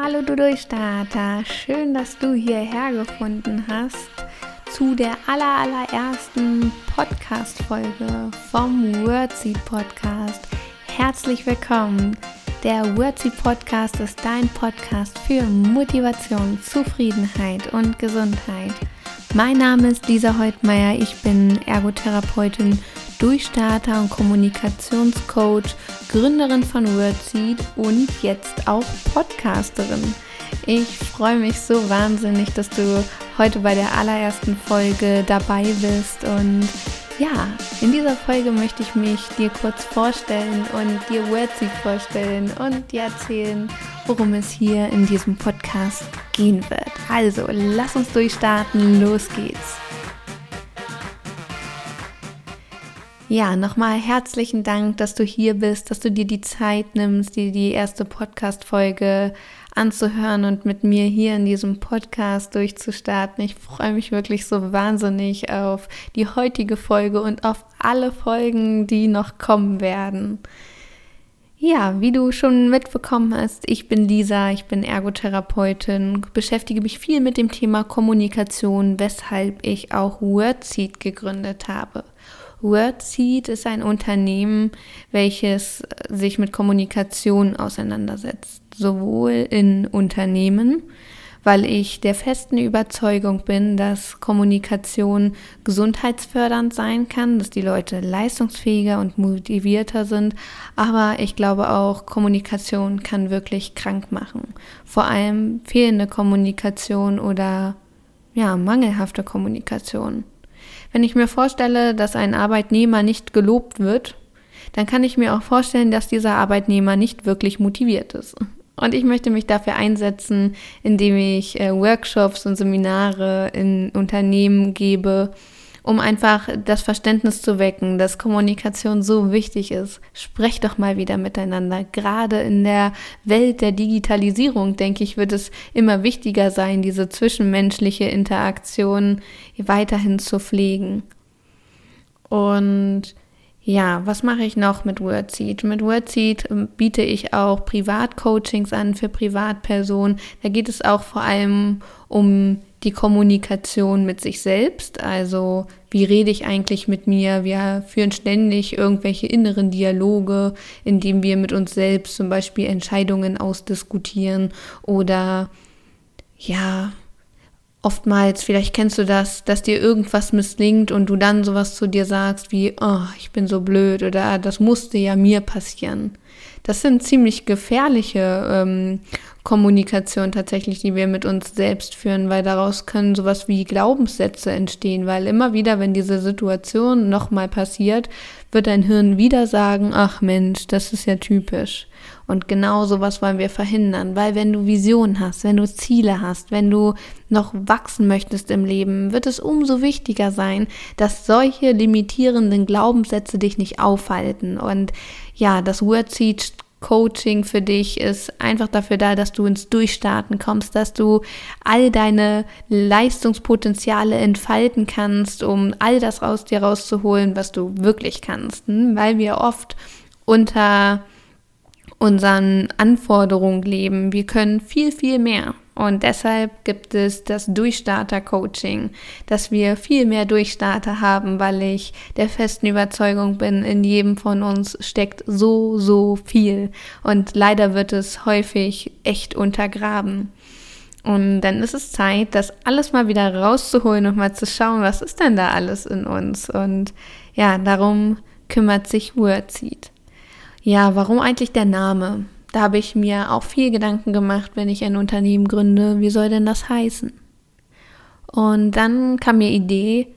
Hallo du Durchstarter, schön, dass du hierher gefunden hast zu der allerallerersten Podcast-Folge vom Wordseed Podcast. Herzlich willkommen. Der Wordseed Podcast ist dein Podcast für Motivation, Zufriedenheit und Gesundheit. Mein Name ist Lisa Heutmeier, ich bin Ergotherapeutin, Durchstarter und Kommunikationscoach, Gründerin von Wordseed und jetzt auch Podcasterin. Ich freue mich so wahnsinnig, dass du heute bei der allerersten Folge dabei bist und ja, in dieser Folge möchte ich mich dir kurz vorstellen und dir Wordseed vorstellen und dir erzählen, worum es hier in diesem Podcast gehen wird. Also, lass uns durchstarten, los geht's. Ja, nochmal herzlichen Dank, dass du hier bist, dass du dir die Zeit nimmst, dir die erste Podcast-Folge anzuhören und mit mir hier in diesem Podcast durchzustarten. Ich freue mich wirklich so wahnsinnig auf die heutige Folge und auf alle Folgen, die noch kommen werden. Ja, wie du schon mitbekommen hast, ich bin Lisa, ich bin Ergotherapeutin, beschäftige mich viel mit dem Thema Kommunikation, weshalb ich auch Wordseed gegründet habe. Wordseed ist ein Unternehmen, welches sich mit Kommunikation auseinandersetzt, sowohl in Unternehmen, weil ich der festen Überzeugung bin, dass Kommunikation gesundheitsfördernd sein kann, dass die Leute leistungsfähiger und motivierter sind, aber ich glaube auch, Kommunikation kann wirklich krank machen. Vor allem fehlende Kommunikation oder ja, mangelhafte Kommunikation. Wenn ich mir vorstelle, dass ein Arbeitnehmer nicht gelobt wird, dann kann ich mir auch vorstellen, dass dieser Arbeitnehmer nicht wirklich motiviert ist. Und ich möchte mich dafür einsetzen, indem ich äh, Workshops und Seminare in Unternehmen gebe, um einfach das Verständnis zu wecken, dass Kommunikation so wichtig ist. Sprecht doch mal wieder miteinander. Gerade in der Welt der Digitalisierung, denke ich, wird es immer wichtiger sein, diese zwischenmenschliche Interaktion weiterhin zu pflegen. Und ja, was mache ich noch mit Wordseed? Mit Wordseed ähm, biete ich auch Privatcoachings an für Privatpersonen. Da geht es auch vor allem um die Kommunikation mit sich selbst, also wie rede ich eigentlich mit mir? Wir führen ständig irgendwelche inneren Dialoge, indem wir mit uns selbst zum Beispiel Entscheidungen ausdiskutieren oder ja, oftmals, vielleicht kennst du das, dass dir irgendwas misslingt und du dann sowas zu dir sagst wie, oh, ich bin so blöd oder ah, das musste ja mir passieren. Das sind ziemlich gefährliche ähm, Kommunikation tatsächlich, die wir mit uns selbst führen, weil daraus können sowas wie Glaubenssätze entstehen, weil immer wieder, wenn diese Situation nochmal passiert, wird dein Hirn wieder sagen, ach Mensch, das ist ja typisch. Und genau sowas wollen wir verhindern, weil wenn du Visionen hast, wenn du Ziele hast, wenn du noch wachsen möchtest im Leben, wird es umso wichtiger sein, dass solche limitierenden Glaubenssätze dich nicht aufhalten. Und ja, das Wordseed Coaching für dich ist einfach dafür da, dass du ins Durchstarten kommst, dass du all deine Leistungspotenziale entfalten kannst, um all das aus dir rauszuholen, was du wirklich kannst. Hm? Weil wir oft unter unseren Anforderungen leben. Wir können viel, viel mehr. Und deshalb gibt es das Durchstarter-Coaching, dass wir viel mehr Durchstarter haben, weil ich der festen Überzeugung bin, in jedem von uns steckt so, so viel. Und leider wird es häufig echt untergraben. Und dann ist es Zeit, das alles mal wieder rauszuholen und mal zu schauen, was ist denn da alles in uns. Und ja, darum kümmert sich Wordseed. Ja, warum eigentlich der Name? Da habe ich mir auch viel Gedanken gemacht, wenn ich ein Unternehmen gründe, wie soll denn das heißen? Und dann kam mir Idee,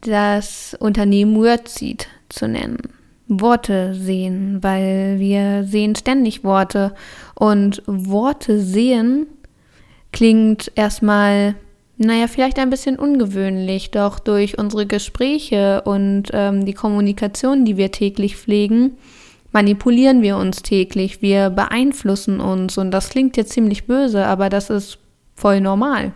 das Unternehmen Wordseed zu nennen. Worte sehen, weil wir sehen ständig Worte und Worte sehen klingt erstmal, naja, vielleicht ein bisschen ungewöhnlich, doch durch unsere Gespräche und ähm, die Kommunikation, die wir täglich pflegen, manipulieren wir uns täglich, wir beeinflussen uns und das klingt jetzt ziemlich böse, aber das ist voll normal.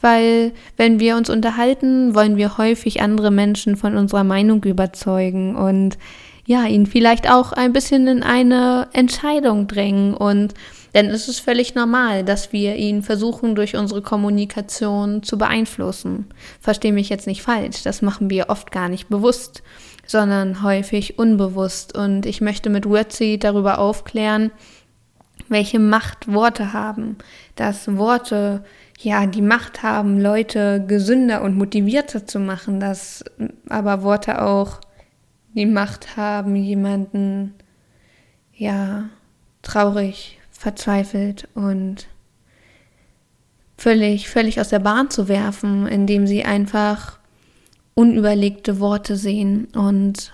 Weil wenn wir uns unterhalten, wollen wir häufig andere Menschen von unserer Meinung überzeugen und ja, ihn vielleicht auch ein bisschen in eine Entscheidung drängen und Denn es ist völlig normal, dass wir ihn versuchen, durch unsere Kommunikation zu beeinflussen. Verstehe mich jetzt nicht falsch, das machen wir oft gar nicht bewusst, sondern häufig unbewusst. Und ich möchte mit Wordseed darüber aufklären, welche Macht Worte haben, dass Worte ja die Macht haben, Leute gesünder und motivierter zu machen, dass aber Worte auch die Macht haben, jemanden ja traurig, verzweifelt und völlig, völlig aus der Bahn zu werfen, indem sie einfach unüberlegte Worte sehen. Und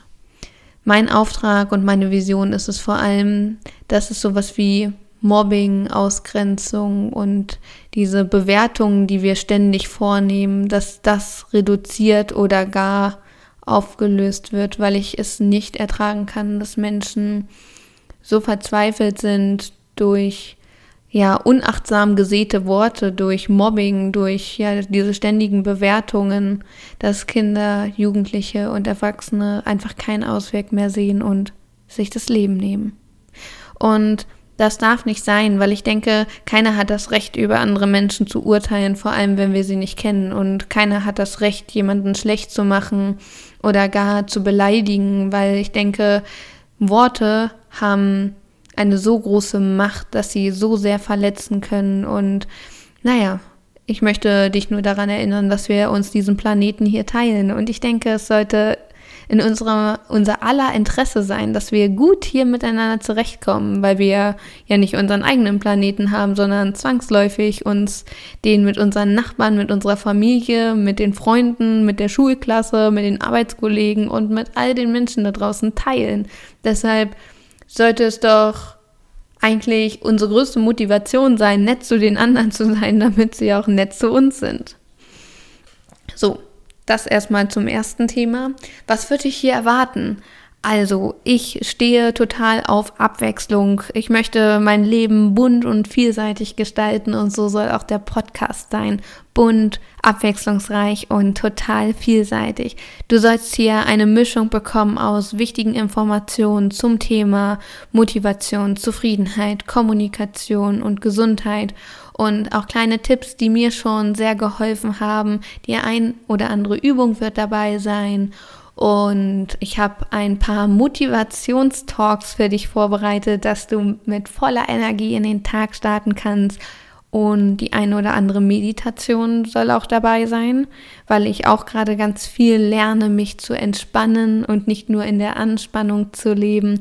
mein Auftrag und meine Vision ist es vor allem, dass es sowas wie Mobbing, Ausgrenzung und diese Bewertungen, die wir ständig vornehmen, dass das reduziert oder gar aufgelöst wird, weil ich es nicht ertragen kann, dass Menschen so verzweifelt sind durch ja unachtsam gesäte Worte, durch Mobbing, durch ja diese ständigen Bewertungen, dass Kinder, Jugendliche und Erwachsene einfach keinen Ausweg mehr sehen und sich das Leben nehmen. Und das darf nicht sein, weil ich denke, keiner hat das Recht, über andere Menschen zu urteilen, vor allem wenn wir sie nicht kennen. Und keiner hat das Recht, jemanden schlecht zu machen oder gar zu beleidigen, weil ich denke, Worte haben eine so große Macht, dass sie so sehr verletzen können. Und naja, ich möchte dich nur daran erinnern, dass wir uns diesen Planeten hier teilen. Und ich denke, es sollte in unserer, unser aller Interesse sein, dass wir gut hier miteinander zurechtkommen, weil wir ja nicht unseren eigenen Planeten haben, sondern zwangsläufig uns den mit unseren Nachbarn, mit unserer Familie, mit den Freunden, mit der Schulklasse, mit den Arbeitskollegen und mit all den Menschen da draußen teilen. Deshalb sollte es doch eigentlich unsere größte Motivation sein, nett zu den anderen zu sein, damit sie auch nett zu uns sind. So, das erstmal zum ersten Thema. Was würde ich hier erwarten? Also, ich stehe total auf Abwechslung. Ich möchte mein Leben bunt und vielseitig gestalten und so soll auch der Podcast sein. Bunt, abwechslungsreich und total vielseitig. Du sollst hier eine Mischung bekommen aus wichtigen Informationen zum Thema Motivation, Zufriedenheit, Kommunikation und Gesundheit und auch kleine Tipps, die mir schon sehr geholfen haben. Die ein oder andere Übung wird dabei sein. Und ich habe ein paar Motivationstalks für dich vorbereitet, dass du mit voller Energie in den Tag starten kannst. Und die eine oder andere Meditation soll auch dabei sein, weil ich auch gerade ganz viel lerne, mich zu entspannen und nicht nur in der Anspannung zu leben.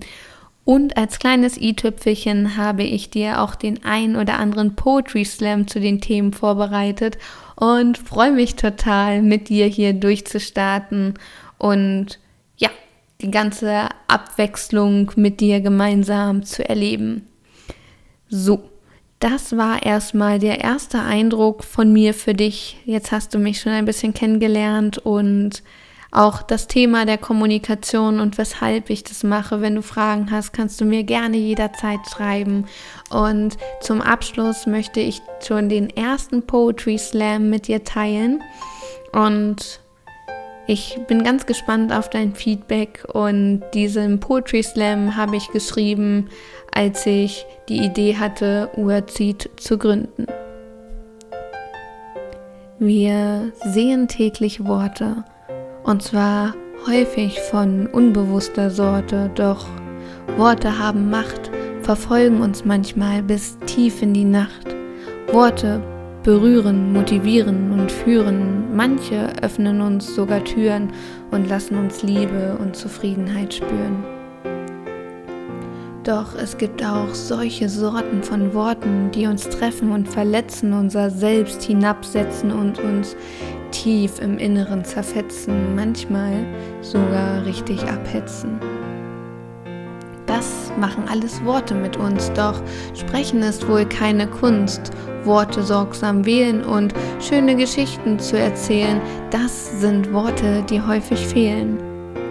Und als kleines i-Tüpfelchen habe ich dir auch den ein oder anderen Poetry Slam zu den Themen vorbereitet und freue mich total, mit dir hier durchzustarten und ja, die ganze Abwechslung mit dir gemeinsam zu erleben. So, das war erstmal der erste Eindruck von mir für dich. Jetzt hast du mich schon ein bisschen kennengelernt und auch das Thema der Kommunikation und weshalb ich das mache. Wenn du Fragen hast, kannst du mir gerne jederzeit schreiben. Und zum Abschluss möchte ich schon den ersten Poetry Slam mit dir teilen. Und ich bin ganz gespannt auf dein Feedback und diesen Poetry Slam habe ich geschrieben, als ich die Idee hatte, Urzid zu gründen. Wir sehen täglich Worte, und zwar häufig von unbewusster Sorte, doch Worte haben Macht, verfolgen uns manchmal bis tief in die Nacht. Worte berühren, motivieren und führen. Manche öffnen uns sogar Türen und lassen uns Liebe und Zufriedenheit spüren. Doch es gibt auch solche Sorten von Worten, die uns treffen und verletzen, unser Selbst hinabsetzen und uns tief im Inneren zerfetzen, manchmal sogar richtig abhetzen. Das machen alles Worte mit uns, doch sprechen ist wohl keine Kunst. Worte sorgsam wählen und schöne Geschichten zu erzählen, das sind Worte, die häufig fehlen.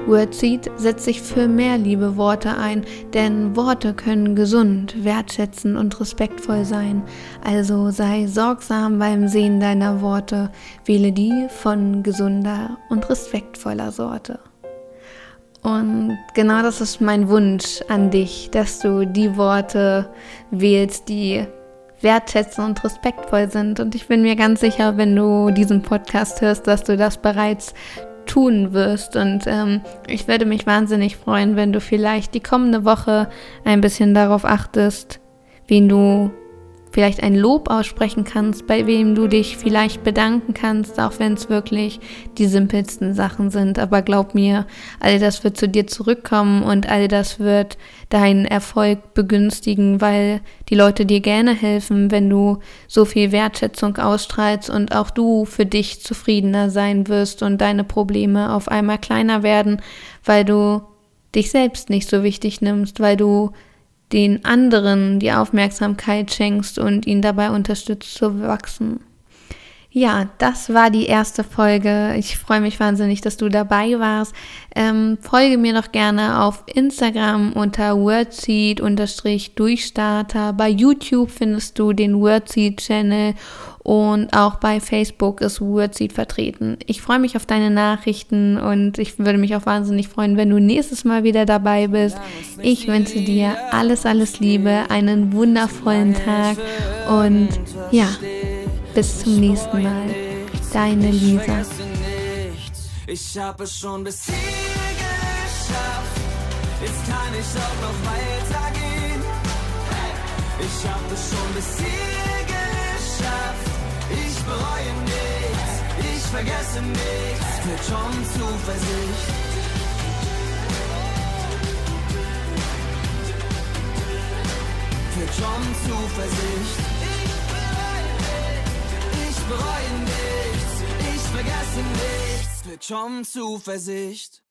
Wordseed setzt sich für mehr liebe Worte ein, denn Worte können gesund, wertschätzend und respektvoll sein. Also sei sorgsam beim Sehen deiner Worte, wähle die von gesunder und respektvoller Sorte. Und genau das ist mein Wunsch an dich, dass du die Worte wählst, die wertschätzend und respektvoll sind. Und ich bin mir ganz sicher, wenn du diesen Podcast hörst, dass du das bereits tun wirst. Und ähm, ich würde mich wahnsinnig freuen, wenn du vielleicht die kommende Woche ein bisschen darauf achtest, wen du vielleicht ein Lob aussprechen kannst, bei wem du dich vielleicht bedanken kannst, auch wenn es wirklich die simpelsten Sachen sind. Aber glaub mir, all das wird zu dir zurückkommen und all das wird deinen Erfolg begünstigen, weil die Leute dir gerne helfen, wenn du so viel Wertschätzung ausstrahlst und auch du für dich zufriedener sein wirst und deine Probleme auf einmal kleiner werden, weil du dich selbst nicht so wichtig nimmst, weil du den anderen die Aufmerksamkeit schenkst und ihn dabei unterstützt zu wachsen. Ja, das war die erste Folge. Ich freue mich wahnsinnig, dass du dabei warst. Ähm, folge mir doch gerne auf Instagram unter Wordseed-Durchstarter. Bei YouTube findest du den Wordseed-Channel und auch bei Facebook ist Wordseed vertreten. Ich freue mich auf deine Nachrichten und ich würde mich auch wahnsinnig freuen, wenn du nächstes Mal wieder dabei bist. Ich wünsche dir alles, alles Liebe, einen wundervollen Tag und ja. Bis zum nächsten Mal. Deine Lisa. Ich habe es schon bis hier geschafft. Jetzt kann ich auch noch weitergehen. Ich habe es schon bis hier vergesse nichts. Mit schon Zuversicht. Für John Zuversicht bereue nichts, ich vergesse nichts, mit schon Zuversicht.